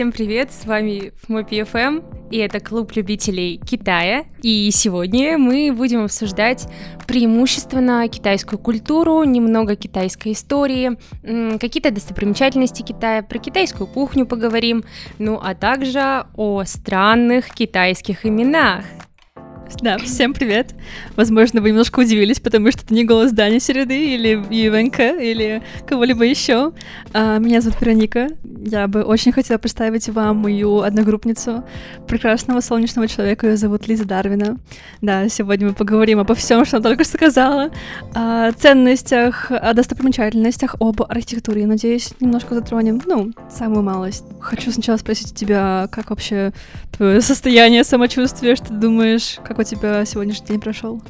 Всем привет, с вами Фмопи ФМ, и это клуб любителей Китая. И сегодня мы будем обсуждать преимущественно китайскую культуру, немного китайской истории, какие-то достопримечательности Китая, про китайскую кухню поговорим, ну а также о странных китайских именах. Да, всем привет. Возможно, вы немножко удивились, потому что это не голос Дани Середы или ИВНК или кого-либо еще. А, меня зовут Вероника. Я бы очень хотела представить вам мою одногруппницу, прекрасного солнечного человека. Ее зовут Лиза Дарвина. Да, сегодня мы поговорим обо всем, что она только что сказала, о ценностях, о достопримечательностях, об архитектуре. Надеюсь, немножко затронем, ну, самую малость. Хочу сначала спросить у тебя, как вообще твое состояние, самочувствие, что ты думаешь, как у тебя сегодняшний день прошел?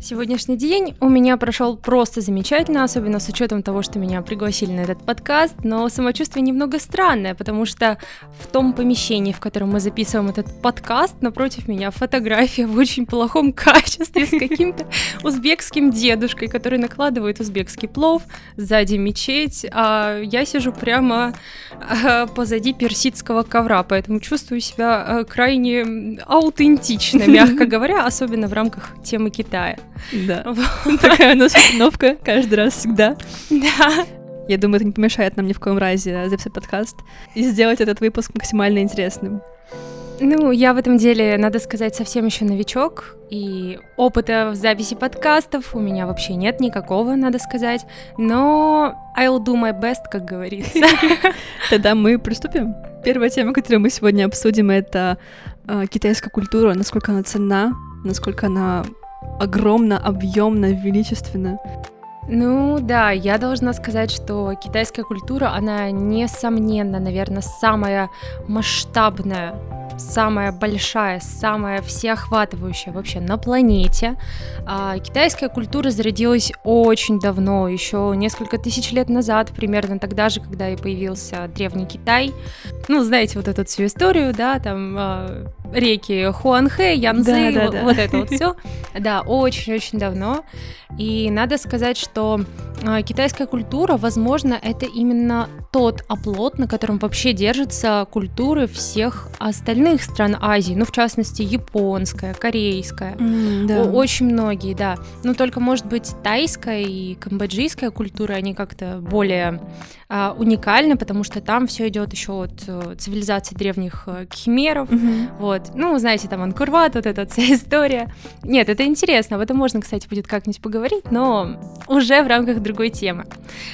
Сегодняшний день у меня прошел просто замечательно, особенно с учетом того, что меня пригласили на этот подкаст, но самочувствие немного странное, потому что в том помещении, в котором мы записываем этот подкаст, напротив меня фотография в очень плохом качестве с каким-то узбекским дедушкой, который накладывает узбекский плов, сзади мечеть, а я сижу прямо э, позади персидского ковра, поэтому чувствую себя э, крайне аутентично, мягко говоря, особенно в рамках темы Китая. Да. Такая у нас установка каждый раз всегда. Да. Я думаю, это не помешает нам ни в коем разе записать подкаст и сделать этот выпуск максимально интересным. Ну, я в этом деле, надо сказать, совсем еще новичок, и опыта в записи подкастов у меня вообще нет никакого, надо сказать, но I'll do my best, как говорится. Тогда мы приступим. Первая тема, которую мы сегодня обсудим, это э, китайская культура, насколько она ценна, насколько она огромно, объемно, величественно. Ну да, я должна сказать, что китайская культура, она несомненно, наверное, самая масштабная самая большая, самая всеохватывающая вообще на планете. А, китайская культура зародилась очень давно, еще несколько тысяч лет назад, примерно тогда же, когда и появился древний Китай. Ну, знаете вот эту всю историю, да, там а, реки Хуанхэ, Янцзы, да, да, да. вот это вот все. Да, очень-очень давно. И надо сказать, что э, китайская культура, возможно, это именно тот оплот, на котором вообще держатся культуры всех остальных стран Азии, ну, в частности, японская, корейская, mm, да. очень многие, да. Ну, только, может быть, тайская и камбоджийская культура, они как-то более э, уникальны, потому что там все идет еще от э, цивилизации древних э, химеров, mm-hmm. вот. Ну, знаете, там Анкурват, вот эта вся история. Нет, это интересно, об этом можно, кстати, будет как-нибудь поговорить, но уже в рамках другой темы.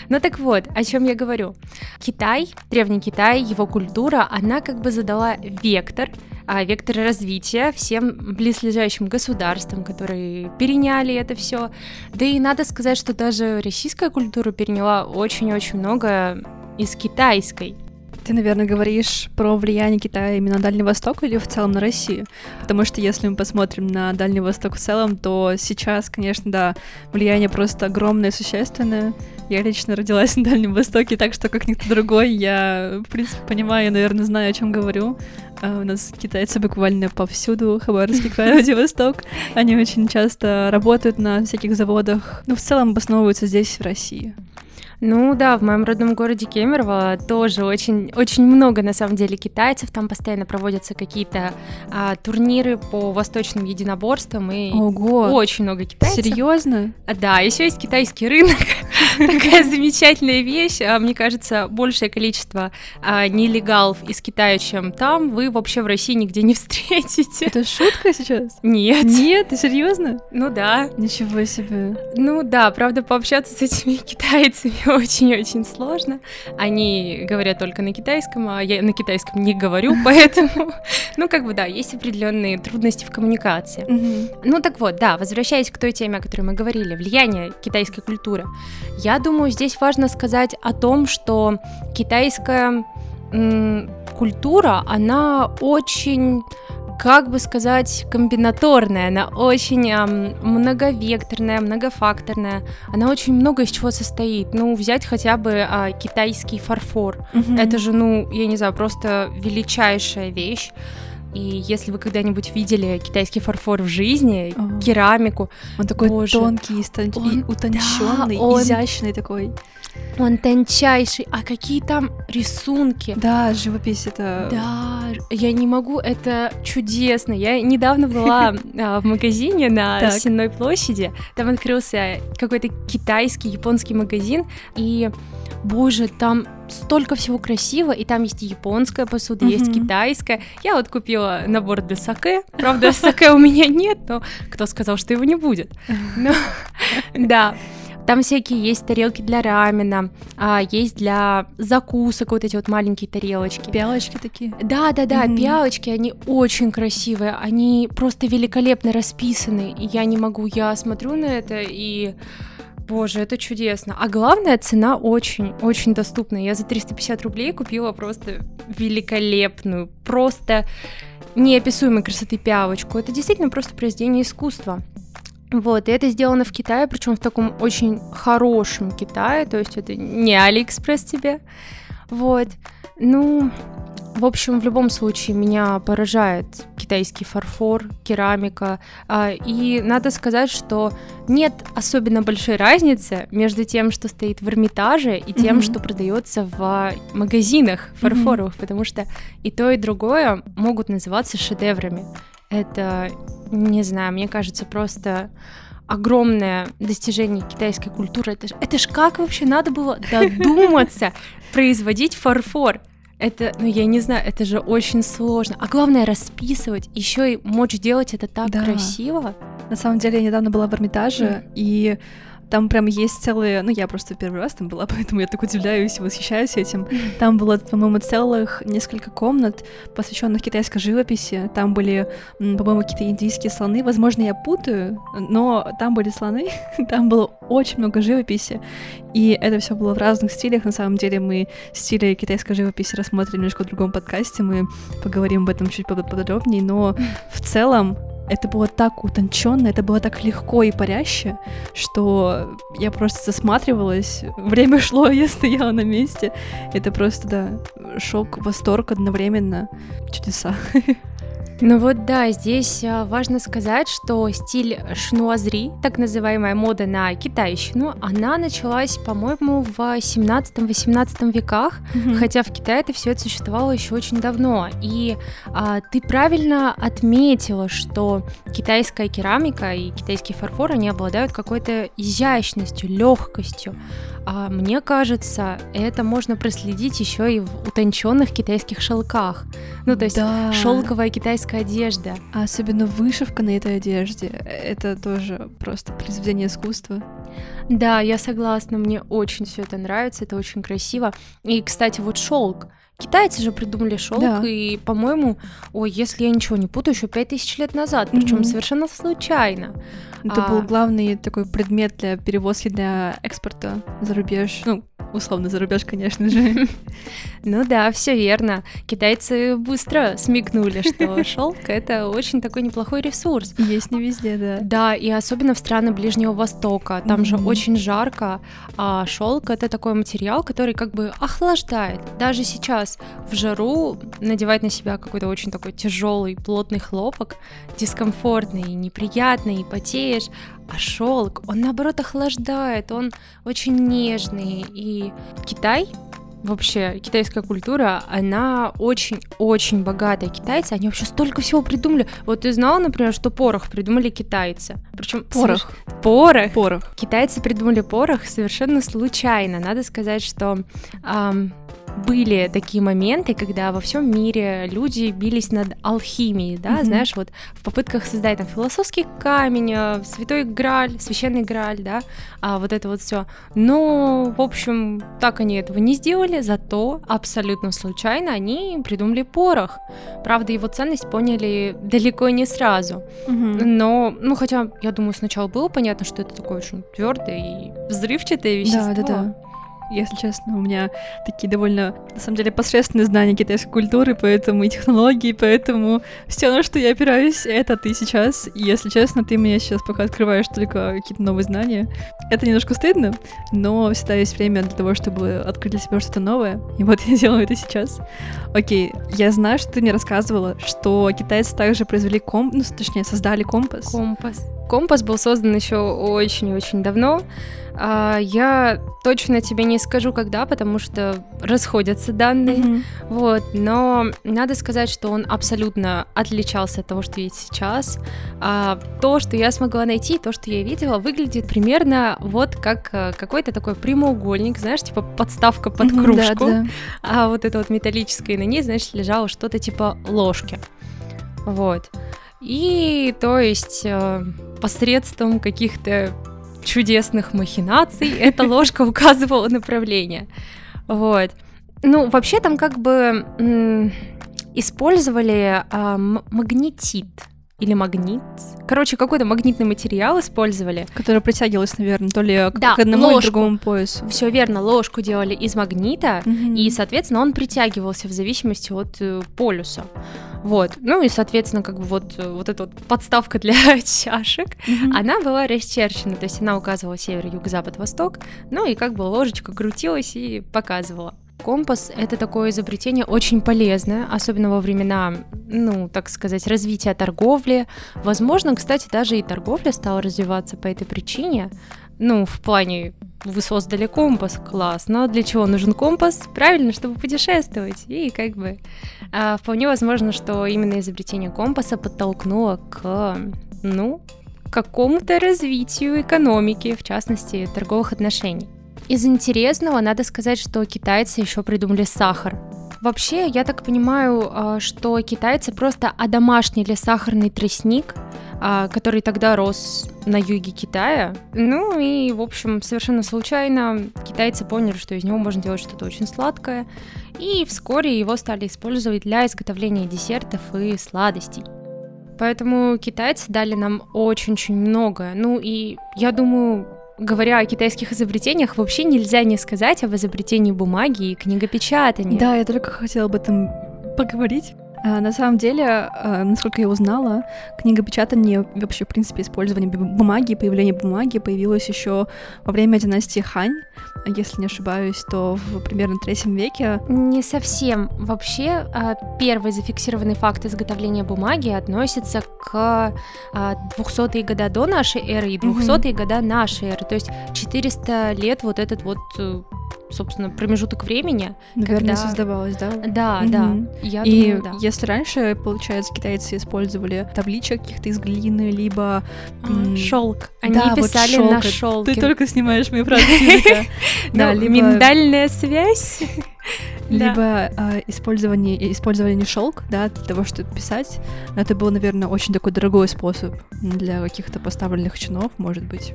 Ну так вот, о чем я говорю. Китай, Древний Китай, его культура, она как бы задала вектор, а, вектор развития всем близлежащим государствам, которые переняли это все. Да и надо сказать, что даже российская культура переняла очень-очень много из китайской. Ты, наверное, говоришь про влияние Китая именно на Дальний Восток или в целом на Россию? Потому что если мы посмотрим на Дальний Восток в целом, то сейчас, конечно, да, влияние просто огромное, существенное. Я лично родилась на Дальнем Востоке, так что как никто другой, я, в принципе, понимаю, наверное, знаю, о чем говорю. Uh, у нас китайцы буквально повсюду, Хабаровский край, Владивосток. Они очень часто работают на всяких заводах, ну, в целом обосновываются здесь, в России. Ну да, в моем родном городе Кемерово тоже очень, очень много на самом деле китайцев. Там постоянно проводятся какие-то а, турниры по восточным единоборствам и Ого. очень много китайцев. Серьезно? А, да, еще есть китайский рынок. Такая замечательная вещь. А, мне кажется, большее количество а, нелегалов из Китая, чем там, вы вообще в России нигде не встретите. Это шутка сейчас? Нет. Нет, ты серьезно? Ну да. Ничего себе. Ну да, правда, пообщаться с этими китайцами очень-очень сложно. Они говорят только на китайском, а я на китайском не говорю, поэтому, ну, как бы, да, есть определенные трудности в коммуникации. Ну, так вот, да, возвращаясь к той теме, о которой мы говорили, влияние китайской культуры. Я думаю, здесь важно сказать о том, что китайская культура, она очень как бы сказать, комбинаторная, она очень эм, многовекторная, многофакторная, она очень много из чего состоит. Ну, взять хотя бы э, китайский фарфор, mm-hmm. это же, ну, я не знаю, просто величайшая вещь. И если вы когда-нибудь видели китайский фарфор в жизни, О. керамику, он такой боже, тонкий, стон... он, утонченный, да, он... изящный такой. Он тончайший, а какие там рисунки. Да, живопись это... Да, я не могу, это чудесно. Я недавно была а, в магазине на Сенной площади, там открылся какой-то китайский, японский магазин, и, боже, там столько всего красиво, и там есть японская посуда, mm-hmm. есть китайская. Я вот купила набор для саке. Правда, саке у меня нет, но кто сказал, что его не будет? Да. Там всякие есть тарелки для рамена, а, есть для закусок вот эти вот маленькие тарелочки. Пялочки такие? Да, да, да, mm-hmm. пялочки, они очень красивые, они просто великолепно расписаны, и я не могу, я смотрю на это и Боже, это чудесно. А главное, цена очень-очень доступная. Я за 350 рублей купила просто великолепную, просто неописуемой красоты пиалочку. Это действительно просто произведение искусства. Вот, и это сделано в Китае, причем в таком очень хорошем Китае, то есть это не Алиэкспресс тебе. Вот. Ну, в общем, в любом случае меня поражает китайский фарфор, керамика. А, и надо сказать, что нет особенно большой разницы между тем, что стоит в Эрмитаже, и тем, mm-hmm. что продается в магазинах фарфоровых, mm-hmm. потому что и то, и другое могут называться шедеврами. Это, не знаю, мне кажется, просто огромное достижение китайской культуры. Это ж, это ж как вообще надо было додуматься производить фарфор? Это, ну я не знаю, это же очень сложно. А главное расписывать, еще и мочь делать это так да. красиво. На самом деле я недавно была в Эрмитаже, mm. и там прям есть целые... Ну, я просто первый раз там была, поэтому я так удивляюсь и восхищаюсь этим. Там было, по-моему, целых несколько комнат, посвященных китайской живописи. Там были, по-моему, какие-то индийские слоны. Возможно, я путаю, но там были слоны. там было очень много живописи. И это все было в разных стилях. На самом деле мы стили китайской живописи рассмотрели немножко в другом подкасте. Мы поговорим об этом чуть подробнее. Но в целом это было так утонченно, это было так легко и паряще, что я просто засматривалась, время шло, я стояла на месте. Это просто, да, шок, восторг одновременно, чудеса. Ну вот да, здесь а, важно сказать, что стиль шнуазри, так называемая мода на китайщину, она началась, по-моему, в 17-18 веках, mm-hmm. хотя в Китае это все это существовало еще очень давно. И а, ты правильно отметила, что китайская керамика и китайский фарфор, они обладают какой-то изящностью, легкостью. А мне кажется, это можно проследить еще и в утонченных китайских шелках. Ну, то есть да. шелковая китайская одежда. А особенно вышивка на этой одежде. Это тоже просто произведение искусства. Да, я согласна, мне очень все это нравится, это очень красиво. И, кстати, вот шелк. Китайцы же придумали шелк, да. и, по-моему, ой, если я ничего не путаю, еще пять тысяч лет назад, причем mm-hmm. совершенно случайно. Это а... был главный такой предмет для перевозки для экспорта за рубеж. Ну, условно за рубеж, конечно же. Ну да, все верно. Китайцы быстро смекнули, что шелк это очень такой неплохой ресурс. Есть не везде, да. Да, и особенно в страны Ближнего Востока. Там же очень жарко, а шелк это такой материал, который как бы охлаждает. Даже сейчас в жару надевать на себя какой-то очень такой тяжелый, плотный хлопок, дискомфортный, неприятный, и потеешь, а шелк, он наоборот охлаждает, он очень нежный. И Китай вообще китайская культура, она очень-очень богатая. Китайцы, они вообще столько всего придумали. Вот ты знала, например, что порох придумали китайцы. Причем порох. Порох. Порох. Китайцы придумали порох совершенно случайно. Надо сказать, что эм, были такие моменты, когда во всем мире люди бились над алхимией, да, mm-hmm. знаешь, вот в попытках создать там философский камень, э, святой граль, священный граль, да, а вот это вот все. Но, в общем, так они этого не сделали, зато абсолютно случайно они придумали порох. Правда, его ценность поняли далеко не сразу. Mm-hmm. Но, ну, хотя, я думаю, сначала было понятно, что это такое очень твердое и взрывчатое вещество. Да, да, да. Если честно, у меня такие довольно, на самом деле, посредственные знания китайской культуры, поэтому и технологии, поэтому все, на что я опираюсь, это ты сейчас. И, если честно, ты мне сейчас пока открываешь только какие-то новые знания. Это немножко стыдно, но всегда есть время для того, чтобы открыть для себя что-то новое. И вот я делаю это сейчас. Окей, я знаю, что ты мне рассказывала, что китайцы также произвели комп, ну, точнее, создали компас. Компас. Компас был создан еще очень-очень давно. А, я точно тебе не скажу, когда, потому что расходятся данные. Mm-hmm. Вот, но надо сказать, что он абсолютно отличался от того, что есть сейчас. А, то, что я смогла найти, то, что я видела, выглядит примерно вот как а, какой-то такой прямоугольник, знаешь, типа подставка под mm-hmm, кружку. Да, да. А вот это вот металлическое, и на ней, значит, лежало что-то типа ложки. Вот. И то есть э, посредством каких-то чудесных махинаций эта ложка указывала направление. Вот. Ну, вообще там как бы использовали э, магнетит или магнит. Короче, какой-то магнитный материал использовали. Который притягивался, наверное, то ли да, к одному ложку. или другому поясу. Все верно, ложку делали из магнита, mm-hmm. и, соответственно, он притягивался в зависимости от э, полюса. Вот. Ну и, соответственно, как бы вот, э, вот эта вот подставка для чашек, mm-hmm. она была расчерчена, то есть она указывала север, юг, запад, восток, ну и как бы ложечка крутилась и показывала. Компас — это такое изобретение очень полезное, особенно во времена, ну, так сказать, развития торговли. Возможно, кстати, даже и торговля стала развиваться по этой причине. Ну, в плане вы создали компас, классно. Для чего нужен компас? Правильно, чтобы путешествовать. И как бы а, вполне возможно, что именно изобретение компаса подтолкнуло к, ну, какому-то развитию экономики, в частности, торговых отношений. Из интересного надо сказать, что китайцы еще придумали сахар. Вообще, я так понимаю, а, что китайцы просто одомашнили сахарный тростник, который тогда рос на юге Китая. Ну и, в общем, совершенно случайно китайцы поняли, что из него можно делать что-то очень сладкое, и вскоре его стали использовать для изготовления десертов и сладостей. Поэтому китайцы дали нам очень-очень многое. Ну и я думаю, говоря о китайских изобретениях, вообще нельзя не сказать об изобретении бумаги и книгопечатания. Да, я только хотела об этом поговорить. А, на самом деле, а, насколько я узнала, книгопечатание вообще, в принципе, использование бумаги, появление бумаги появилось еще во время династии Хань. Если не ошибаюсь, то в примерно третьем веке. Не совсем. Вообще, а, первый зафиксированный факт изготовления бумаги относится к 200-е года до нашей эры и 200-е mm-hmm. года нашей эры. То есть 400 лет вот этот вот э, собственно, промежуток времени. Наверное, когда... создавалось, да? Да, угу. да. Я И думаю, да. если раньше, получается, китайцы использовали табличек каких-то из глины, либо... А, шелк. Они да, писали вот на шелке. Ты только снимаешь мои фразы Да, либо... Миндальная связь. Либо э, использование, использование шелк, да, для того, чтобы писать. Это был, наверное, очень такой дорогой способ для каких-то поставленных чинов, может быть.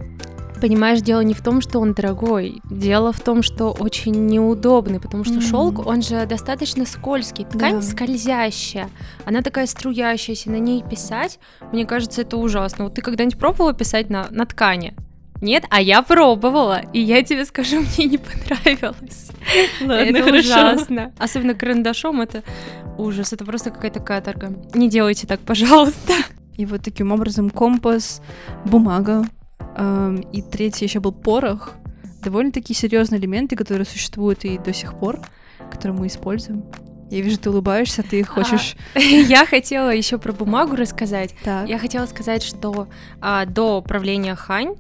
Понимаешь, дело не в том, что он дорогой, дело в том, что очень неудобный, потому что mm-hmm. шелк, он же достаточно скользкий, ткань да. скользящая, она такая струящаяся, на ней писать, мне кажется, это ужасно. Вот ты когда-нибудь пробовала писать на, на ткани? Нет, а я пробовала, и я тебе скажу, мне не понравилось. Ладно, это ужасно. Особенно карандашом это ужас, это просто какая-то каторга. Не делайте так, пожалуйста. И вот таким образом компас, бумага, и третий еще был порох. Довольно-таки серьезные элементы, которые существуют и до сих пор, которые мы используем. Я вижу, ты улыбаешься, ты а, хочешь. А, я хотела еще про бумагу рассказать. Так. Я хотела сказать, что а, до правления Хань,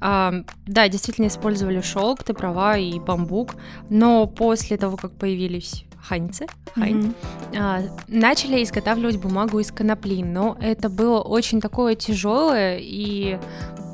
а, да, действительно использовали шелк, ты права, и бамбук, но после того, как появились ханьцы, хань, mm-hmm. а, начали изготавливать бумагу из конопли, но это было очень такое тяжелое и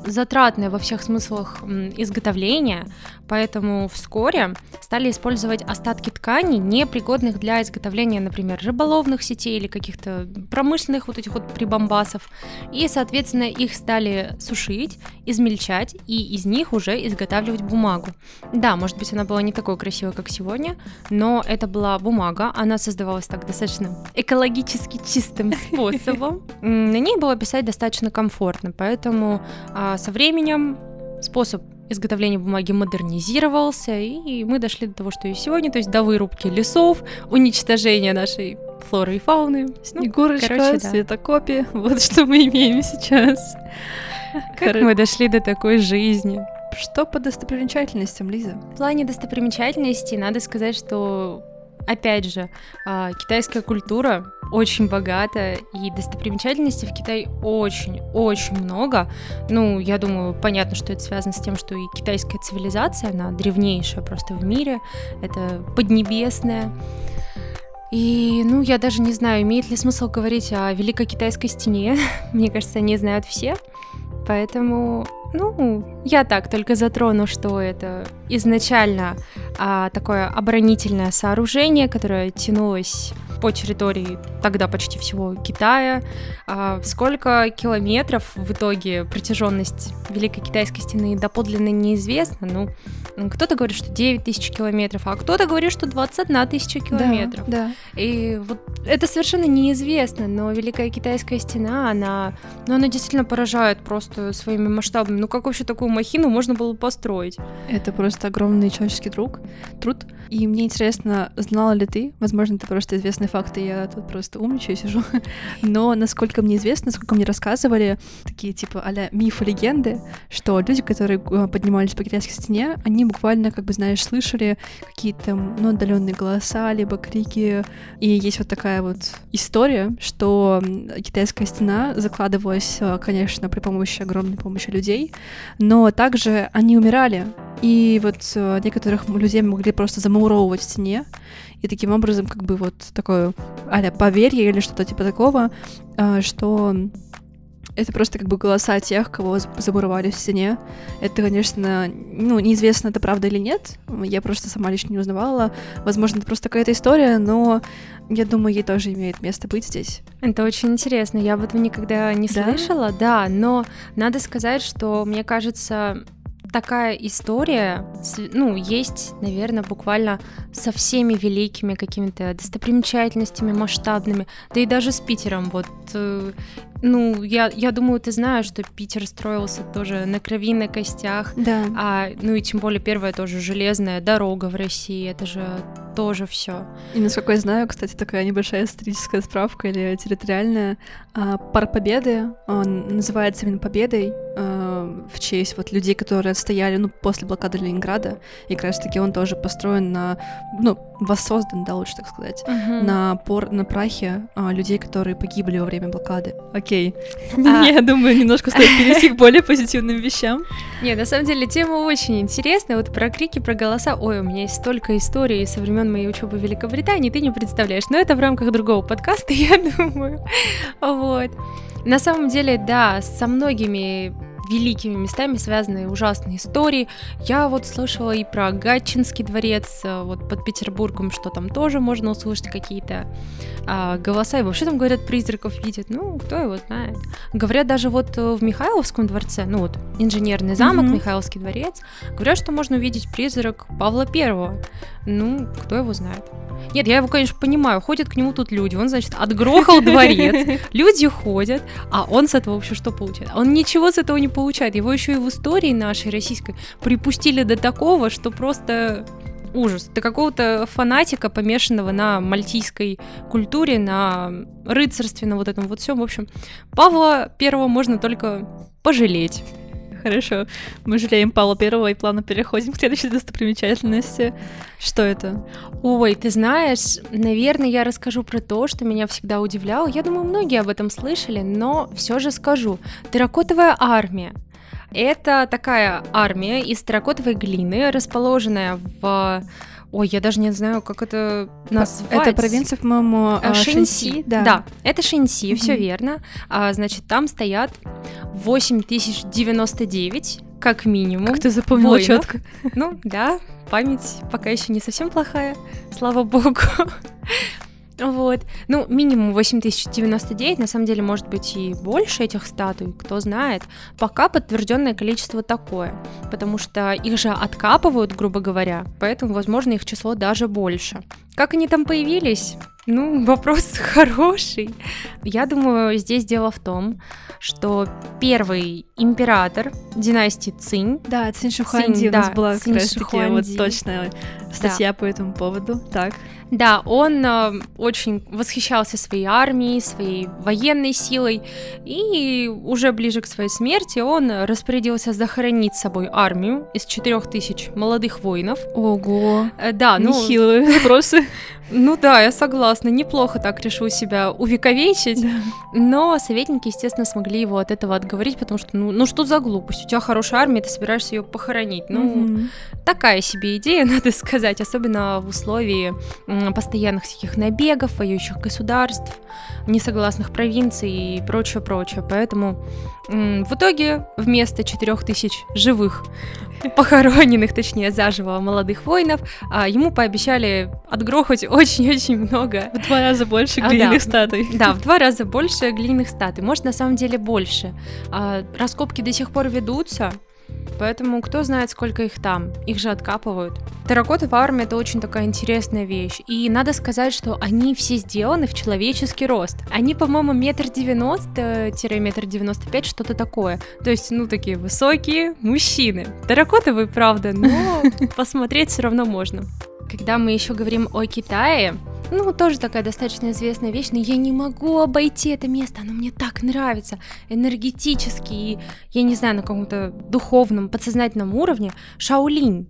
затратное во всех смыслах изготовления, поэтому вскоре стали использовать остатки тканей, непригодных для изготовления, например, рыболовных сетей или каких-то промышленных вот этих вот прибамбасов, и, соответственно, их стали сушить, измельчать, и из них уже изготавливать бумагу. Да, может быть, она была не такой красивой, как сегодня, но это была бумага, она создавалась так достаточно экологически чистым способом. На ней было писать достаточно комфортно, поэтому а, со временем способ изготовления бумаги модернизировался, и мы дошли до того, что и сегодня, то есть до вырубки лесов, уничтожения нашей флоры и фауны. Снегурочка, ну, короче, да. светокопи, вот что мы имеем сейчас. Как мы дошли до такой жизни? Что по достопримечательностям, Лиза? В плане достопримечательностей надо сказать, что опять же, а, китайская культура очень богата, и достопримечательностей в Китае очень-очень много. Ну, я думаю, понятно, что это связано с тем, что и китайская цивилизация, она древнейшая просто в мире, это поднебесная. И, ну, я даже не знаю, имеет ли смысл говорить о Великой Китайской стене. Мне кажется, они знают все. Поэтому, ну, я так только затрону, что это изначально а, такое оборонительное сооружение, которое тянулось по территории тогда почти всего Китая. А сколько километров в итоге протяженность Великой Китайской стены доподлинно неизвестно. Ну, кто-то говорит, что 9 тысяч километров, а кто-то говорит, что 21 тысяча километров. Да, да. И вот это совершенно неизвестно, но Великая Китайская стена, она, ну, она действительно поражает просто своими масштабами. Ну, как вообще такую махину можно было построить? Это просто огромный человеческий труд. труд. И мне интересно, знала ли ты, возможно, это просто известные факты, я тут просто умничаю сижу, но насколько мне известно, насколько мне рассказывали, такие типа а мифы, легенды, что люди, которые э, поднимались по китайской стене, они буквально, как бы, знаешь, слышали какие-то, ну, отдаленные голоса, либо крики. И есть вот такая вот история, что китайская стена закладывалась, э, конечно, при помощи огромной помощи людей, но также они умирали. И вот э, некоторых людей могли просто замуровывать в стене, и таким образом как бы вот такое а поверье или что-то типа такого, э, что это просто как бы голоса тех, кого замуровали в стене. Это, конечно, ну, неизвестно, это правда или нет. Я просто сама лично не узнавала. Возможно, это просто какая-то история, но я думаю, ей тоже имеет место быть здесь. Это очень интересно. Я об этом никогда не да? слышала, да, но надо сказать, что мне кажется, такая история, ну, есть, наверное, буквально со всеми великими какими-то достопримечательностями масштабными, да и даже с Питером. Вот э, ну, я, я думаю, ты знаешь, что Питер строился тоже на крови, на костях. Да. А, ну и тем более первая тоже железная дорога в России. Это же тоже все. И насколько я знаю, кстати, такая небольшая историческая справка или территориальная. А, Парк Победы, он называется именно Победой а, в честь вот людей, которые стояли, ну, после блокады Ленинграда. И как раз-таки он тоже построен на, ну, воссоздан, да, лучше так сказать, uh-huh. на, пор, на прахе а, людей, которые погибли во время блокады. Окей. А... Я думаю, немножко стоит перейти к более позитивным вещам. Не, на самом деле тема очень интересная. Вот про крики, про голоса. Ой, у меня есть столько историй со времен моей учебы в Великобритании, ты не представляешь. Но это в рамках другого подкаста, я думаю. Вот. На самом деле, да, со многими великими местами связаны ужасные истории. Я вот слышала и про Гатчинский дворец, э, вот под Петербургом, что там тоже можно услышать какие-то а, голоса, и вообще там говорят, призраков видят, ну, кто его знает. Говорят, даже вот э, в Михайловском дворце, ну вот, инженерный замок, mm-hmm. Михайловский дворец, говорят, что можно увидеть призрак Павла Первого. Ну, кто его знает. Нет, я его, конечно, понимаю. Ходят к нему тут люди. Он, значит, отгрохал дворец. Люди ходят, а он с этого вообще что получает? Он ничего с этого не получает. Его еще и в истории нашей российской припустили до такого, что просто ужас. Ты какого-то фанатика, помешанного на мальтийской культуре, на рыцарстве, на вот этом вот всем. В общем, Павла Первого можно только пожалеть. Хорошо. Мы жалеем Павла Первого и плавно переходим к следующей достопримечательности. Что это? Ой, ты знаешь, наверное, я расскажу про то, что меня всегда удивляло. Я думаю, многие об этом слышали, но все же скажу. Терракотовая армия. Это такая армия из терракотовой глины, расположенная в Ой, я даже не знаю, как это назвать. Это провинция, по-моему, а, Шэньси. Да. да, это Шэньси, mm-hmm. все верно. А, значит, там стоят 8099, как минимум. Как ты запомнила четко. Ну, да, память пока еще не совсем плохая, слава богу. Вот. Ну, минимум 8099, на самом деле, может быть и больше этих статуй, кто знает. Пока подтвержденное количество такое, потому что их же откапывают, грубо говоря, поэтому, возможно, их число даже больше. Как они там появились? Ну, вопрос хороший. Я думаю, здесь дело в том, что первый император династии Цинь... Да, Цинь Шухуанди Цинь, у нас да, была Цинь как раз таки вот точная статья да. по этому поводу. Так. Да, он э, очень восхищался своей армией, своей военной силой, и уже ближе к своей смерти он распорядился захоронить с собой армию из четырех тысяч молодых воинов. Ого! Э, да, ну... Нехилые вопросы. Ну да, я согласна, неплохо так решил себя увековечить, да. но советники, естественно, смогли его от этого отговорить, потому что, ну, ну что за глупость, у тебя хорошая армия, ты собираешься ее похоронить, ну, угу. такая себе идея, надо сказать, особенно в условии постоянных всяких набегов, воюющих государств, несогласных провинций и прочее-прочее. Поэтому в итоге вместо 4000 живых похороненных, точнее, заживо молодых воинов, а, ему пообещали отгрохать очень-очень много. В два раза больше глиняных а, да, статуй. Да, в два раза больше глиняных статуй. Может, на самом деле больше. А, раскопки до сих пор ведутся, Поэтому кто знает, сколько их там. Их же откапывают. Терракота в армии это очень такая интересная вещь. И надо сказать, что они все сделаны в человеческий рост. Они, по-моему, метр девяносто-метр девяносто пять, что-то такое. То есть, ну, такие высокие мужчины. Терракотовые, правда, но посмотреть все равно можно. Когда мы еще говорим о Китае, ну, тоже такая достаточно известная вещь, но я не могу обойти это место, оно мне так нравится, энергетически, и, я не знаю, на каком-то духовном, подсознательном уровне, Шаолинь.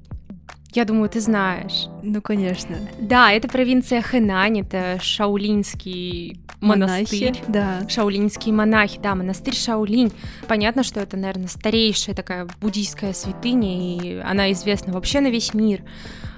Я думаю, ты знаешь. Ну, конечно. Да, это провинция Хэнань, это шаулинский монастырь. Монахи, да. Шаулинские монахи, да, монастырь Шаулинь. Понятно, что это, наверное, старейшая такая буддийская святыня, и она известна вообще на весь мир.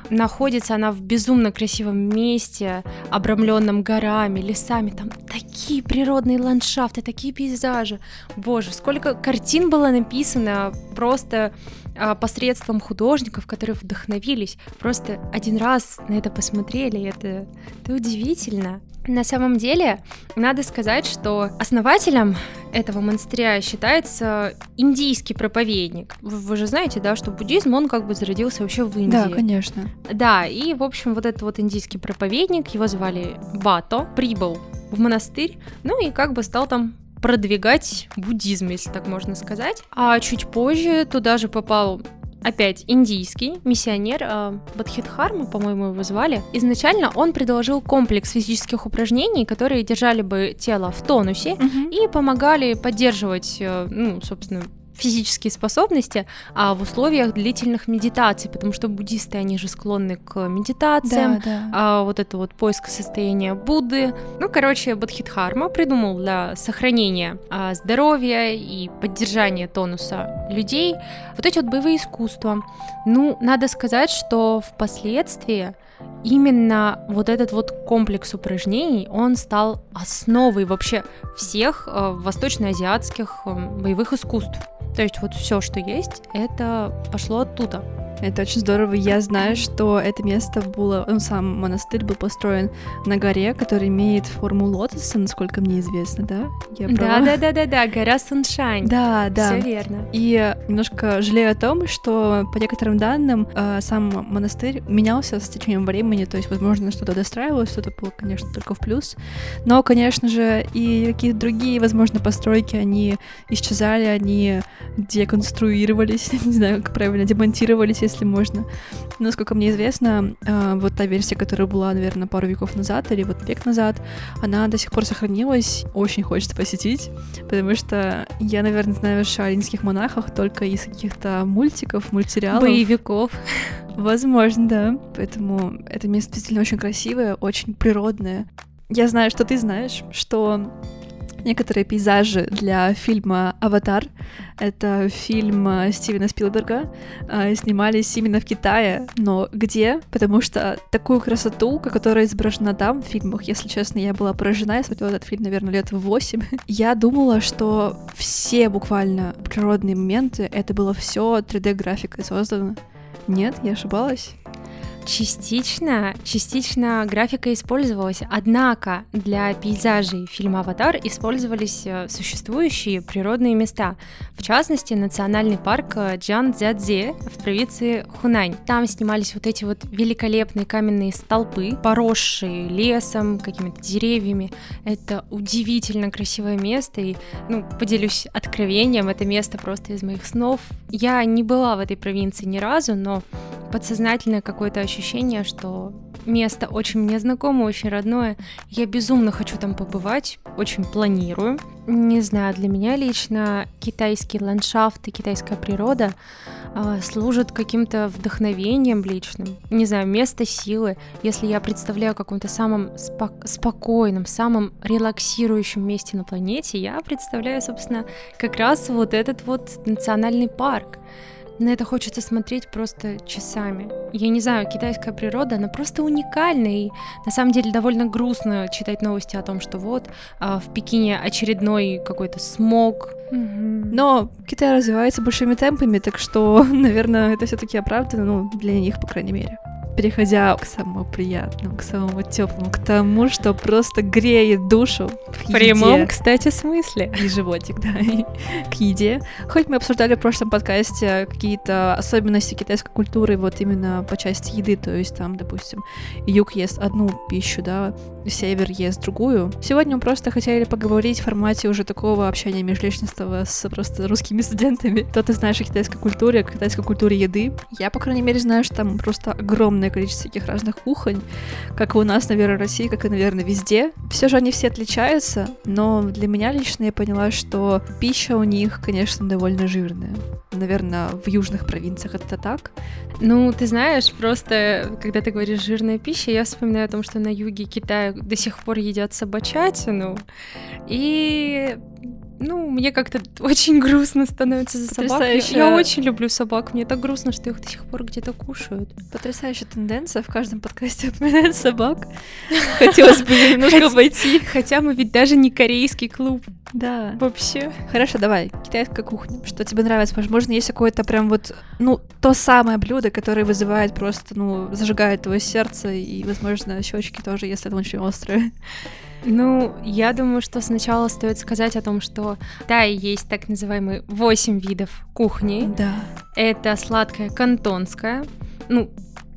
Находится она в безумно красивом месте, обрамленном горами, лесами. Там такие природные ландшафты, такие пейзажи. Боже, сколько картин было написано просто а, посредством художников, которые вдохновились. Просто один раз на это посмотрели, это, это удивительно. На самом деле, надо сказать, что основателем этого монастыря считается индийский проповедник. Вы, вы же знаете, да, что буддизм, он как бы зародился вообще в Индии. Да, конечно. Да, и, в общем, вот этот вот индийский проповедник, его звали Бато, прибыл в монастырь, ну и как бы стал там продвигать буддизм, если так можно сказать. А чуть позже туда же попал опять индийский миссионер э, Бадхидхарма, по-моему, его звали. Изначально он предложил комплекс физических упражнений, которые держали бы тело в тонусе угу. и помогали поддерживать, э, ну, собственно, физические способности, а в условиях длительных медитаций, потому что буддисты, они же склонны к медитациям, да, да. А вот это вот поиск состояния Будды. Ну, короче, Бодхидхарма придумал для сохранения а, здоровья и поддержания тонуса людей вот эти вот боевые искусства. Ну, надо сказать, что впоследствии именно вот этот вот комплекс упражнений, он стал основой вообще всех э, восточноазиатских э, боевых искусств. То есть вот все, что есть, это пошло оттуда. Это очень здорово. Я знаю, что это место было, ну, сам монастырь был построен на горе, которая имеет форму лотоса, насколько мне известно, да? Я да, да, да, да, да, гора Суншайн. Да, да. Все верно. И немножко жалею о том, что по некоторым данным э, сам монастырь менялся с течением времени, то есть, возможно, что-то достраивалось, что-то было, конечно, только в плюс. Но, конечно же, и какие-то другие, возможно, постройки, они исчезали, они деконструировались, не знаю, как правильно, демонтировались, если можно. Насколько мне известно, э, вот та версия, которая была, наверное, пару веков назад или вот век назад, она до сих пор сохранилась. Очень хочется посетить, потому что я, наверное, знаю о шаолинских монахах только из каких-то мультиков, мультсериалов. Боевиков. Возможно, да. Поэтому это место действительно очень красивое, очень природное. Я знаю, что ты знаешь, что некоторые пейзажи для фильма «Аватар». Это фильм э, Стивена Спилберга. Э, снимались именно в Китае. Но где? Потому что такую красоту, которая изображена там в фильмах, если честно, я была поражена. Я смотрела этот фильм, наверное, лет в 8. Я думала, что все буквально природные моменты, это было все 3D-графикой создано. Нет, я ошибалась. Частично, частично графика использовалась, однако для пейзажей фильма «Аватар» использовались э, существующие природные места, в частности, национальный парк э, Джан Цзядзе в провинции Хунань. Там снимались вот эти вот великолепные каменные столпы, поросшие лесом, какими-то деревьями. Это удивительно красивое место, и, ну, поделюсь откровением, это место просто из моих снов. Я не была в этой провинции ни разу, но подсознательное какое-то ощущение, что место очень мне знакомо, очень родное. Я безумно хочу там побывать, очень планирую. Не знаю, для меня лично китайский ландшафт и китайская природа э, служат каким-то вдохновением личным. Не знаю, место силы. Если я представляю каком-то самом спок- спокойном, самом релаксирующем месте на планете, я представляю, собственно, как раз вот этот вот национальный парк. На это хочется смотреть просто часами. Я не знаю, китайская природа, она просто уникальна, и на самом деле довольно грустно читать новости о том, что вот а, в Пекине очередной какой-то смог. Но Китай развивается большими темпами, так что, наверное, это все-таки оправдано, ну, для них, по крайней мере переходя к самому приятному, к самому теплому, к тому, что просто греет душу. В, прямом, кстати, смысле. И животик, да, и к еде. Хоть мы обсуждали в прошлом подкасте какие-то особенности китайской культуры вот именно по части еды, то есть там, допустим, юг ест одну пищу, да, север ест другую. Сегодня мы просто хотели поговорить в формате уже такого общения межличностного с просто русскими студентами. То ты знаешь о китайской культуре, о китайской культуре еды. Я, по крайней мере, знаю, что там просто огромное огромное количество таких разных кухонь, как и у нас, наверное, в России, как и, наверное, везде. Все же они все отличаются, но для меня лично я поняла, что пища у них, конечно, довольно жирная. Наверное, в южных провинциях это так. Ну, ты знаешь, просто когда ты говоришь жирная пища, я вспоминаю о том, что на юге Китая до сих пор едят собачатину. И ну, мне как-то очень грустно становится за собак. Я, я очень люблю собак. Мне так грустно, что их до сих пор где-то кушают. Потрясающая тенденция. В каждом подкасте упоминают собак. Хотелось бы немножко войти. Хотя мы ведь даже не корейский клуб. Да. Вообще. Хорошо, давай. Китайская кухня. Что тебе нравится? Возможно, есть какое-то прям вот, ну, то самое блюдо, которое вызывает просто, ну, зажигает твое сердце, и, возможно, щечки тоже, если это очень острое. Ну, я думаю, что сначала стоит сказать о том, что да, есть так называемые 8 видов кухни. Да. Это сладкая кантонская, ну,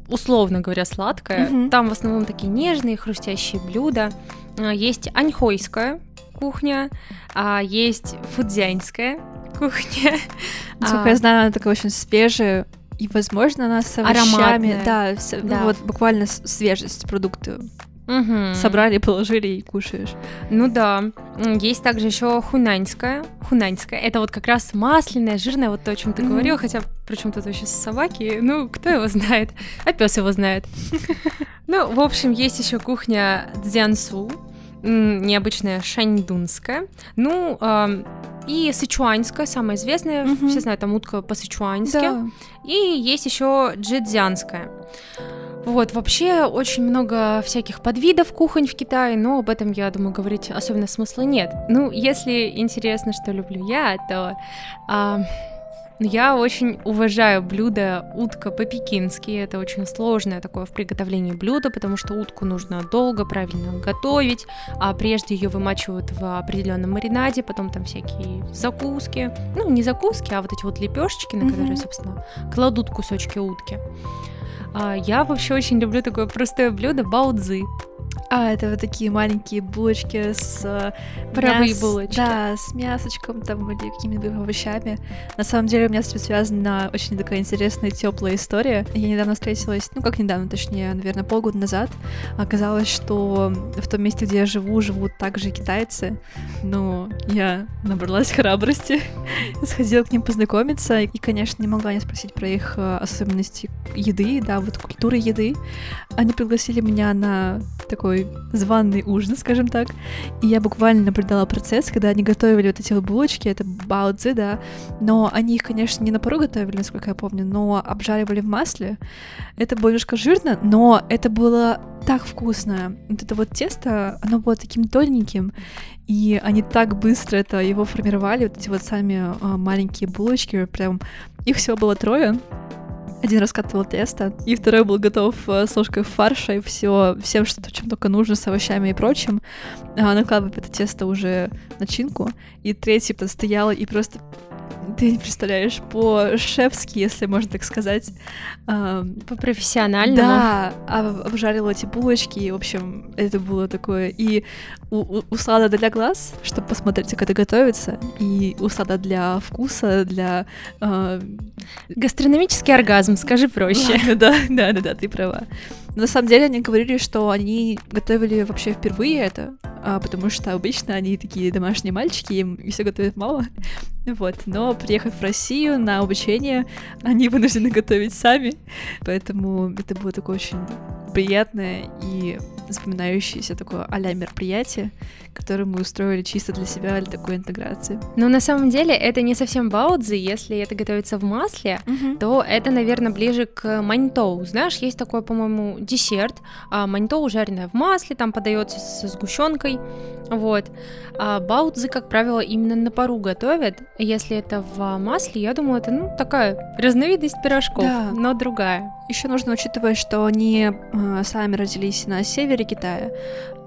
условно говоря, сладкая. Угу. Там в основном такие нежные, хрустящие блюда. А, есть аньхойская кухня, а есть фудзянская кухня. Насколько а, я знаю, она такая очень свежая, и, возможно, она с овощами, Ароматная. да, с, ну да. Ну, вот буквально свежесть продукта Угу. Собрали, положили и кушаешь. Ну да. Есть также еще хунаньская. Хунаньская. Это вот как раз масляная, жирная, вот то, о чем ты mm говорил, хотя причем тут вообще собаки, ну, кто его знает, а пес его знает. Ну, в общем, есть еще кухня Дзянсу, необычная шаньдунская. Ну, и сычуаньская, самая известная, все знают, там утка по-сычуаньски. Да. И есть еще джидзянская. Вот, вообще очень много всяких подвидов кухонь в Китае, но об этом, я думаю, говорить особенно смысла нет. Ну, если интересно, что люблю я, то а, я очень уважаю блюдо утка по-пекински. Это очень сложное такое в приготовлении блюда, потому что утку нужно долго, правильно готовить, а прежде ее вымачивают в определенном маринаде, потом там всякие закуски. Ну, не закуски, а вот эти вот лепешечки, на которые, собственно, кладут кусочки утки. А, я вообще очень люблю такое простое блюдо баудзы. А, это вот такие маленькие булочки с... Э, Паровые мяс... булочки. Да, с мясочком там или какими-то овощами. На самом деле у меня с этим связана очень такая интересная, теплая история. Я недавно встретилась, ну как недавно, точнее, наверное, полгода назад. Оказалось, что в том месте, где я живу, живут также китайцы. Ну, я набралась храбрости, сходила к ним познакомиться. И, конечно, не могла не спросить про их э, особенности еды, да, вот культуры еды. Они пригласили меня на такой званный ужин, скажем так. И я буквально наблюдала процесс, когда они готовили вот эти вот булочки, это баудзы, да, но они их, конечно, не на пару готовили, насколько я помню, но обжаривали в масле. Это было немножко жирно, но это было так вкусно. Вот это вот тесто, оно было таким тоненьким, и они так быстро это его формировали, вот эти вот сами а, маленькие булочки, прям их всего было трое, Один раскатывал тесто, и второй был готов э, с ложкой фарша и все, всем, что, чем только нужно, с овощами и прочим. А, накладывает это тесто уже начинку. И третий стоял и просто ты не представляешь, по-шефски, если можно так сказать. По-профессиональному. Да, обжарила эти булочки, и, в общем, это было такое. И услада для глаз, чтобы посмотреть, как это готовится, и услада для вкуса, для... Э... Гастрономический оргазм, скажи проще. Да, да, да, да, ты права. Но на самом деле они говорили, что они готовили вообще впервые это, а, потому что обычно они такие домашние мальчики, им все готовят мало. Вот, но приехав в Россию на обучение, они вынуждены готовить сами, поэтому это было такое очень приятное и запоминающееся такое а мероприятие, которое мы устроили чисто для себя, для такой интеграции. Но на самом деле это не совсем баудзи, если это готовится в масле, uh-huh. то это, наверное, ближе к маньтоу. Знаешь, есть такой, по-моему, десерт, а маньтоу жареное в масле, там подается с сгущенкой, вот. А баудзы, как правило, именно на пару готовят. Если это в масле, я думаю, это ну такая разновидность пирожков, да. но другая. Еще нужно учитывать, что они э, сами родились на севере Китая.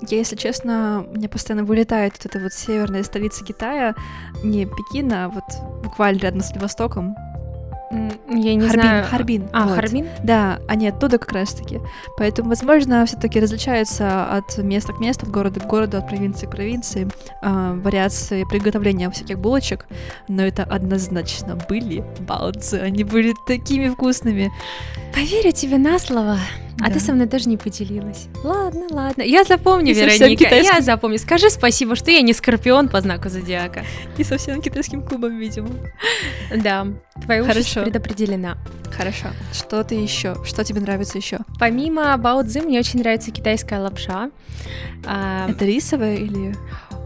Я, если честно, мне постоянно вылетает вот эта вот северная столица Китая, не Пекина, а вот буквально рядом с Востоком. Я не Харбин, знаю. Харбин. А, вот. Харбин? Да, они оттуда как раз-таки. Поэтому, возможно, все-таки различаются от места к месту, от города к городу, от провинции к провинции, э, вариации приготовления всяких булочек, но это однозначно были балцы. Они были такими вкусными. Поверю тебе на слово. А да. ты со мной даже не поделилась. Ладно, ладно. Я запомню, и Вероника. Я запомню. Скажи спасибо, что я не скорпион по знаку зодиака. И со всем китайским клубом, видимо. Да. Твоя участь предопределена. Хорошо. Что ты еще? Что тебе нравится еще? Помимо баудзы, мне очень нравится китайская лапша. А... Это рисовая или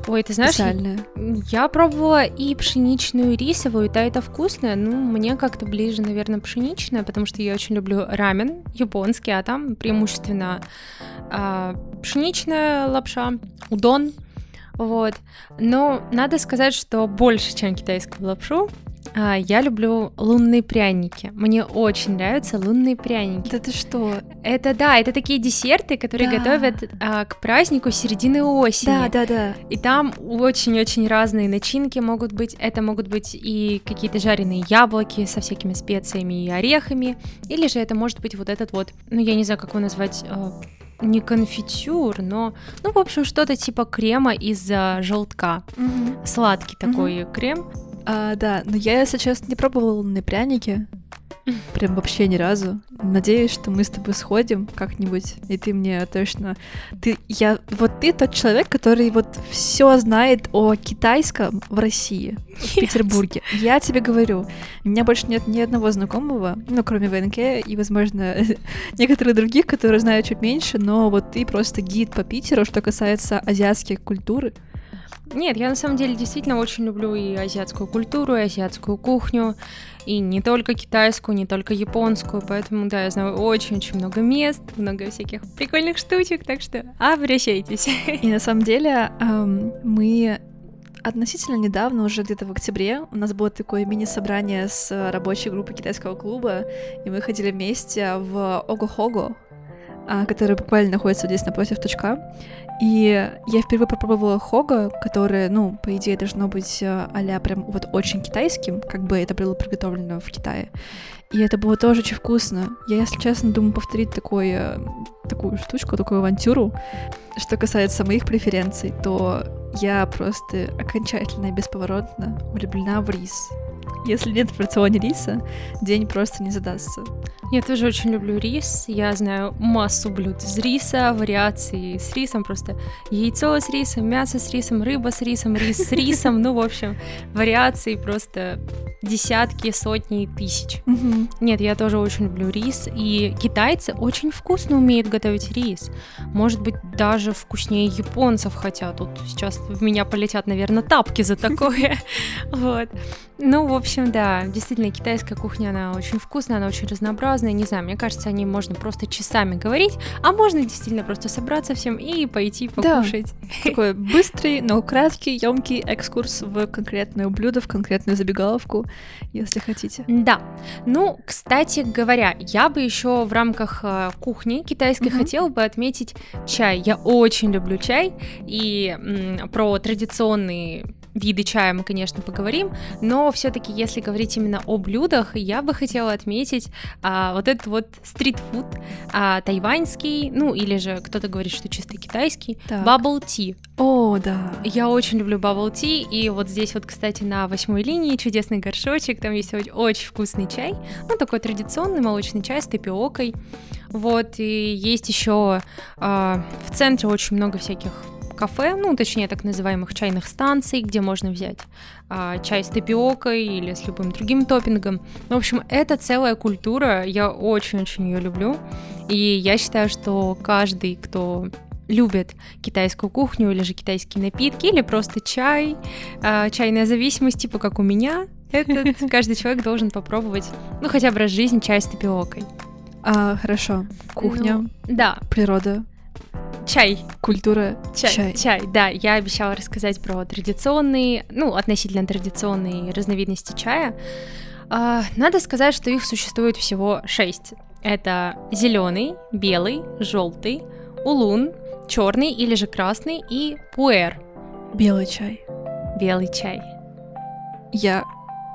Ой, ты знаешь, специальная? я пробовала и пшеничную, и рисовую, и та это вкусная. Ну, мне как-то ближе, наверное, пшеничная, потому что я очень люблю рамен японский, а там преимущественно а, пшеничная лапша, удон. Вот. Но надо сказать, что больше, чем китайскую лапшу, я люблю лунные пряники. Мне очень нравятся лунные пряники. Да ты что? Это да, это такие десерты, которые да. готовят а, к празднику середины осени. Да, да, да. И там очень-очень разные начинки могут быть. Это могут быть и какие-то жареные яблоки со всякими специями и орехами, или же это может быть вот этот вот, ну я не знаю, как его назвать. А, не конфитюр, но, ну, в общем, что-то типа крема из а, желтка. Mm-hmm. Сладкий такой mm-hmm. крем. А, да, но я, если честно, не пробовала лунные пряники. Прям вообще ни разу. Надеюсь, что мы с тобой сходим как-нибудь, и ты мне точно... Ты, я, вот ты тот человек, который вот все знает о китайском в России, нет. в Петербурге. Я тебе говорю, у меня больше нет ни одного знакомого, ну, кроме ВНК и, возможно, некоторых других, которые знают чуть меньше, но вот ты просто гид по Питеру, что касается азиатской культуры. Нет, я на самом деле действительно очень люблю и азиатскую культуру, и азиатскую кухню, и не только китайскую, не только японскую, поэтому, да, я знаю очень-очень много мест, много всяких прикольных штучек, так что обращайтесь. И на самом деле эм, мы относительно недавно, уже где-то в октябре, у нас было такое мини-собрание с рабочей группой китайского клуба, и мы ходили вместе в Ого-Хого, который буквально находится здесь напротив точка. И я впервые попробовала хога, которое, ну, по идее, должно быть а прям вот очень китайским, как бы это было приготовлено в Китае. И это было тоже очень вкусно. Я, если честно, думаю повторить такой, э, такую штучку, такую авантюру. Что касается моих преференций, то я просто окончательно и бесповоротно влюблена в рис. Если нет в рационе риса, день просто не задастся. Я тоже очень люблю рис. Я знаю массу блюд из риса, вариаций с рисом. Просто яйцо с рисом, мясо с рисом, рыба с рисом, рис с рисом. Ну, в общем, вариаций просто десятки, сотни, тысяч. Нет, я тоже очень люблю рис. И китайцы очень вкусно умеют готовить рис. Может быть, даже вкуснее японцев, хотя тут сейчас в меня полетят, наверное, тапки за такое. Вот. Ну, в общем, да, действительно, китайская кухня, она очень вкусная, она очень разнообразная. Не знаю, мне кажется, о ней можно просто часами говорить, а можно действительно просто собраться всем и пойти покушать. Да. Такой быстрый, но краткий, емкий экскурс в конкретное блюдо, в конкретную забегаловку, если хотите. Да. Ну, кстати говоря, я бы еще в рамках э, кухни китайской mm-hmm. хотела бы отметить чай. Я очень люблю чай, и м, про традиционные виды чая мы, конечно, поговорим, но все-таки, если говорить именно о блюдах, я бы хотела отметить а, вот этот вот стритфуд а, тайваньский, ну или же кто-то говорит, что чисто китайский, так. bubble tea. О, да. Я очень люблю bubble tea, и вот здесь вот, кстати, на восьмой линии чудесный горшочек, там есть очень вкусный чай, ну такой традиционный молочный чай с тапиокой, вот, и есть еще а, в центре очень много всяких кафе, ну, точнее, так называемых чайных станций, где можно взять а, чай с тапиокой или с любым другим топпингом. В общем, это целая культура, я очень-очень ее люблю, и я считаю, что каждый, кто любит китайскую кухню или же китайские напитки, или просто чай, а, чайная зависимость, типа как у меня, этот каждый человек должен попробовать, ну, хотя бы раз в жизни чай с тапиокой. А, хорошо. Кухня. Ну, да. Природа. Чай. Культура. Чай. Чай. Чай, да. Я обещала рассказать про традиционные, ну, относительно традиционные разновидности чая. А, надо сказать, что их существует всего шесть. Это зеленый, белый, желтый, улун, черный или же красный и пуэр. Белый чай. Белый чай. Я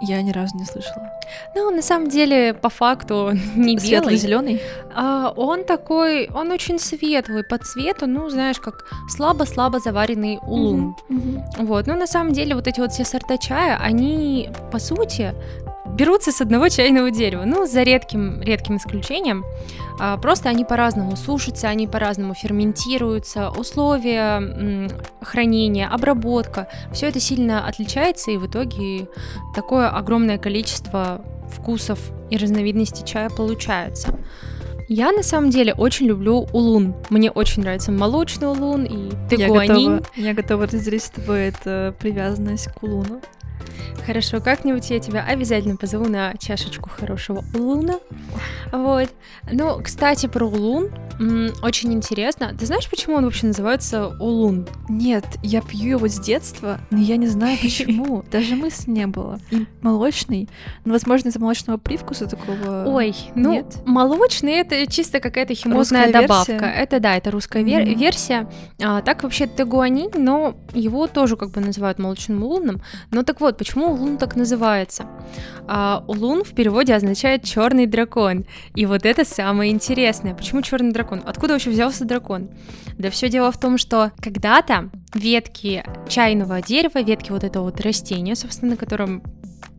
я ни разу не слышала. Ну, на самом деле, по факту, не белый. Светло-зеленый? А, он такой, он очень светлый по цвету, ну, знаешь, как слабо-слабо заваренный улун. Uh-huh, uh-huh. Вот, ну, на самом деле, вот эти вот все сорта чая, они, по сути, берутся с одного чайного дерева, ну, за редким, редким исключением. А, просто они по-разному сушатся, они по-разному ферментируются, условия хранения, обработка, все это сильно отличается, и в итоге такое огромное количество вкусов и разновидностей чая получается. Я на самом деле очень люблю улун. Мне очень нравится молочный улун и тегуанин. Я готова, я готова разделить с тобой эту привязанность к улуну. Хорошо, как-нибудь я тебя обязательно позову на чашечку хорошего улуна. Вот. Ну, кстати, про улун очень интересно. Ты знаешь, почему он вообще называется улун? Нет, я пью его с детства, но я не знаю почему. Даже мысли не было. И молочный. Ну, возможно, из-за молочного привкуса такого. Ой, ну, Нет? молочный это чисто какая-то химозная добавка. Это да, это русская mm-hmm. версия. А, так вообще тегуанин, но его тоже как бы называют молочным улуном. Но так вот, почему улун так называется? А, улун в переводе означает черный дракон. И вот это самое интересное. Почему черный дракон? Откуда вообще взялся дракон? Да все дело в том, что когда-то ветки чайного дерева, ветки вот этого вот растения, собственно, на котором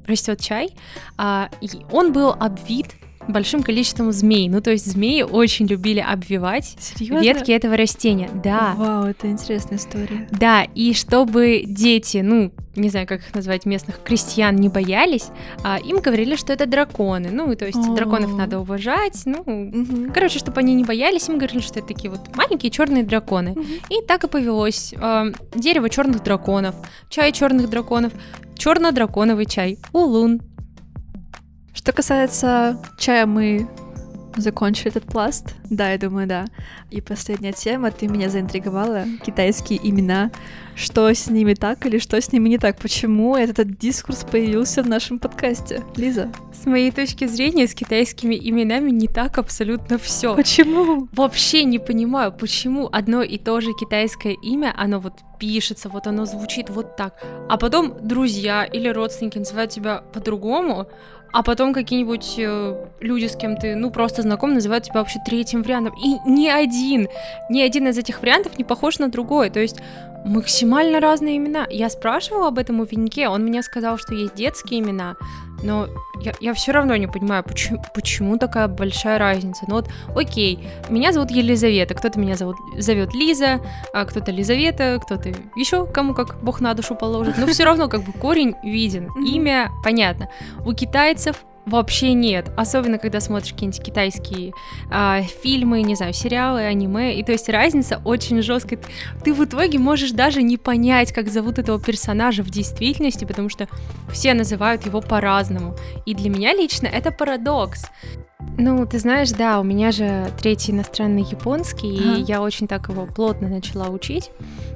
растет чай, а, он был обвит большим количеством змей. Ну, то есть змеи очень любили обвивать Серьезно? ветки этого растения. Да. Вау, это интересная история. Да, и чтобы дети, ну, не знаю, как их назвать, местных крестьян не боялись, а, им говорили, что это драконы. Ну, то есть О-о-о. драконов надо уважать. Ну, угу. короче, чтобы они не боялись, им говорили, что это такие вот маленькие черные драконы. Угу. И так и повелось. А, дерево черных драконов, чай черных драконов, черно-драконовый чай, улун, что касается чая, мы закончили этот пласт. Да, я думаю, да. И последняя тема, ты меня заинтриговала. Китайские имена. Что с ними так или что с ними не так? Почему этот дискурс появился в нашем подкасте? Лиза? С моей точки зрения, с китайскими именами не так абсолютно все. Почему? Вообще не понимаю, почему одно и то же китайское имя, оно вот пишется, вот оно звучит вот так, а потом друзья или родственники называют тебя по-другому, а потом какие-нибудь э, люди, с кем ты, ну, просто знаком, называют тебя вообще третьим вариантом. И ни один, ни один из этих вариантов не похож на другой. То есть максимально разные имена. Я спрашивала об этом у Виньке, он мне сказал, что есть детские имена, но я, я все равно не понимаю, почему, почему такая большая разница. Ну вот, окей, меня зовут Елизавета, кто-то меня зовут, зовет Лиза, а кто-то Лизавета, кто-то еще кому как Бог на душу положит, но все равно как бы корень виден, имя понятно. У китайцев вообще нет. Особенно, когда смотришь какие-нибудь китайские э, фильмы, не знаю, сериалы, аниме. И то есть разница очень жесткая. Ты в итоге можешь даже не понять, как зовут этого персонажа в действительности, потому что все называют его по-разному. И для меня лично это парадокс. Ну, ты знаешь, да, у меня же третий иностранный японский, ага. и я очень так его плотно начала учить.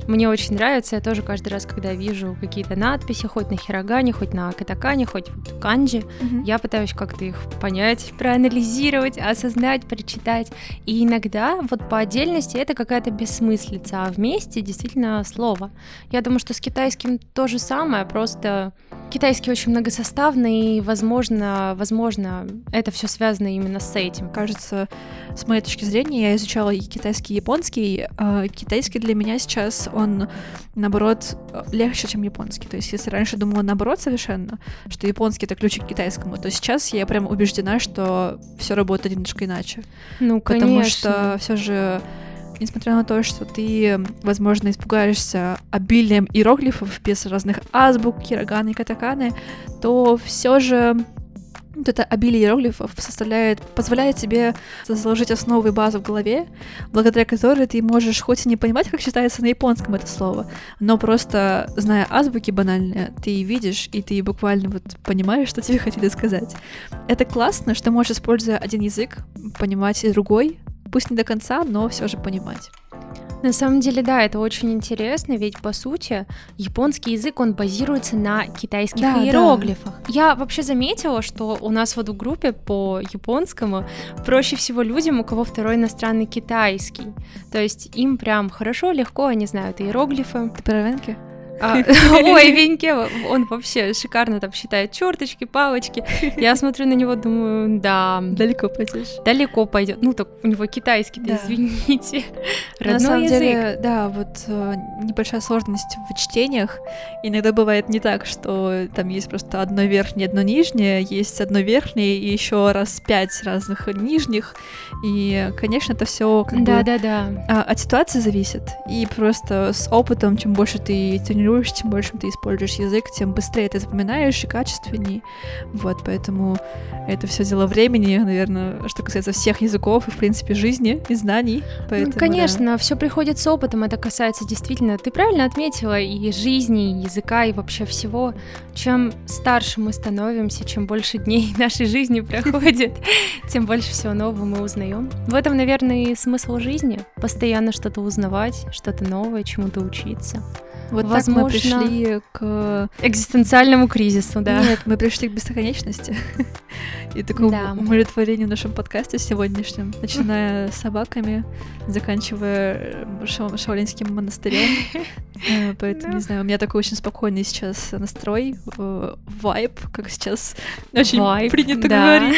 Мне очень нравится, я тоже каждый раз, когда вижу какие-то надписи, хоть на хирогане, хоть на катакане, хоть в канджи, угу. я пытаюсь как-то их понять, проанализировать, осознать, прочитать. И иногда вот по отдельности это какая-то бессмыслица, а вместе действительно слово. Я думаю, что с китайским то же самое, просто китайский очень многосоставный, и, возможно, возможно, это все связано именно с этим. Кажется, с моей точки зрения, я изучала и китайский, и японский. А китайский для меня сейчас, он, наоборот, легче, чем японский. То есть, если раньше думала наоборот совершенно, что японский — это ключик к китайскому, то сейчас я прям убеждена, что все работает немножко иначе. Ну, конечно. Потому что все же несмотря на то, что ты, возможно, испугаешься обилием иероглифов без разных азбук, кироганы и катаканы, то все же вот это обилие иероглифов составляет, позволяет тебе заложить основы и базу в голове, благодаря которой ты можешь хоть и не понимать, как читается на японском это слово, но просто, зная азбуки банальные, ты видишь, и ты буквально вот понимаешь, что тебе хотели сказать. Это классно, что можешь, используя один язык, понимать и другой, пусть не до конца, но все же понимать. На самом деле, да, это очень интересно, ведь по сути японский язык, он базируется на китайских да, иероглифах. Да. Я вообще заметила, что у нас вот в группе по японскому проще всего людям, у кого второй иностранный китайский. То есть им прям хорошо, легко, они знают иероглифы. Ты про Венки? А, ой, Веньке, он вообще шикарно там считает черточки, палочки. Я смотрю на него, думаю, да. Далеко пойдешь. Далеко пойдет. Ну, так у него китайский, да. извините. Родной на самом язык. деле, да, вот э, небольшая сложность в чтениях. Иногда бывает не так, что там есть просто одно верхнее, одно нижнее, есть одно верхнее и еще раз пять разных нижних. И, конечно, это все как да, бы да, да. От ситуации зависит. И просто с опытом, чем больше ты тренируешься, тренируешь, тем больше ты используешь язык, тем быстрее ты запоминаешь и качественней. Вот, поэтому это все дело времени, наверное, что касается всех языков и, в принципе, жизни и знаний. Ну, поэтому, ну, конечно, да. все приходит с опытом, это касается действительно, ты правильно отметила, и жизни, и языка, и вообще всего. Чем старше мы становимся, чем больше дней нашей жизни проходит, тем больше всего нового мы узнаем. В этом, наверное, и смысл жизни. Постоянно что-то узнавать, что-то новое, чему-то учиться. Вот Возможно, так мы пришли к экзистенциальному кризису, да. Нет, мы пришли к бесконечности и такому да. умиротворению в нашем подкасте сегодняшнем, начиная с собаками, заканчивая э, шау Шаолинским монастырем. Э, поэтому, не знаю, у меня такой очень спокойный сейчас настрой, э, вайб, как сейчас очень принято говорить,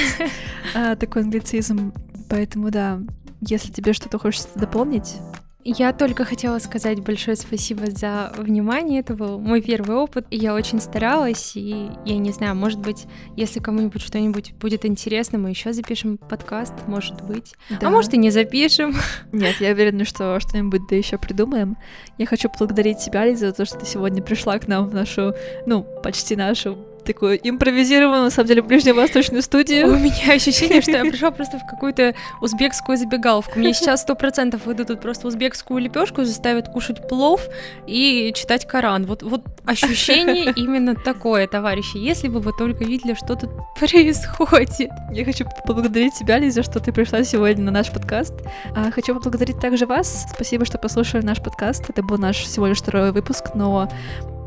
такой англицизм. Поэтому, да, если тебе что-то хочется дополнить, я только хотела сказать большое спасибо за внимание. Это был мой первый опыт. Я очень старалась. И я не знаю, может быть, если кому-нибудь что-нибудь будет интересно, мы еще запишем подкаст, может быть. А да. А может и не запишем. Нет, я уверена, что что-нибудь да еще придумаем. Я хочу поблагодарить тебя, Лиза, за то, что ты сегодня пришла к нам в нашу, ну, почти нашу такую импровизированную, на самом деле, ближневосточную студию. У меня ощущение, что я пришла просто в какую-то узбекскую забегаловку. Мне сейчас сто процентов выдадут просто узбекскую лепешку, заставят кушать плов и читать Коран. Вот, вот ощущение именно такое, товарищи. Если бы вы только видели, что тут происходит. Я хочу поблагодарить тебя, Лиза, что ты пришла сегодня на наш подкаст. А хочу поблагодарить также вас. Спасибо, что послушали наш подкаст. Это был наш всего лишь второй выпуск, но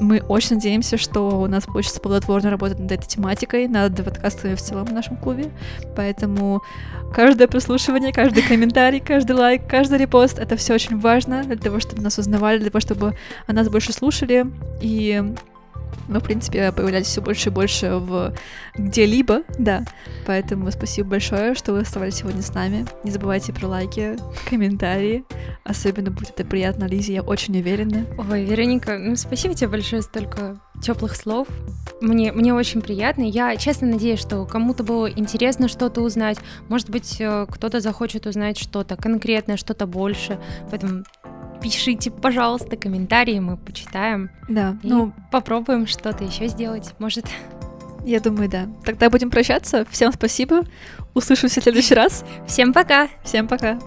мы очень надеемся, что у нас получится плодотворно работать над этой тематикой, над подкастами в целом в нашем клубе. Поэтому каждое прослушивание, каждый комментарий, каждый лайк, каждый репост — это все очень важно для того, чтобы нас узнавали, для того, чтобы о нас больше слушали. И мы, в принципе, появлялись все больше и больше в где-либо, да. Поэтому спасибо большое, что вы оставались сегодня с нами. Не забывайте про лайки, комментарии. Особенно будет это приятно Лизе, я очень уверена. Ой, Вероника, ну спасибо тебе большое, столько теплых слов. Мне, мне очень приятно. Я честно надеюсь, что кому-то было интересно что-то узнать. Может быть, э, кто-то захочет узнать что-то конкретное, что-то больше. Поэтому пишите, пожалуйста, комментарии, мы почитаем. Да, и ну попробуем что-то еще сделать. Может, Я думаю, да. Тогда будем прощаться. Всем спасибо. Услышимся в следующий раз. Всем пока. Всем пока.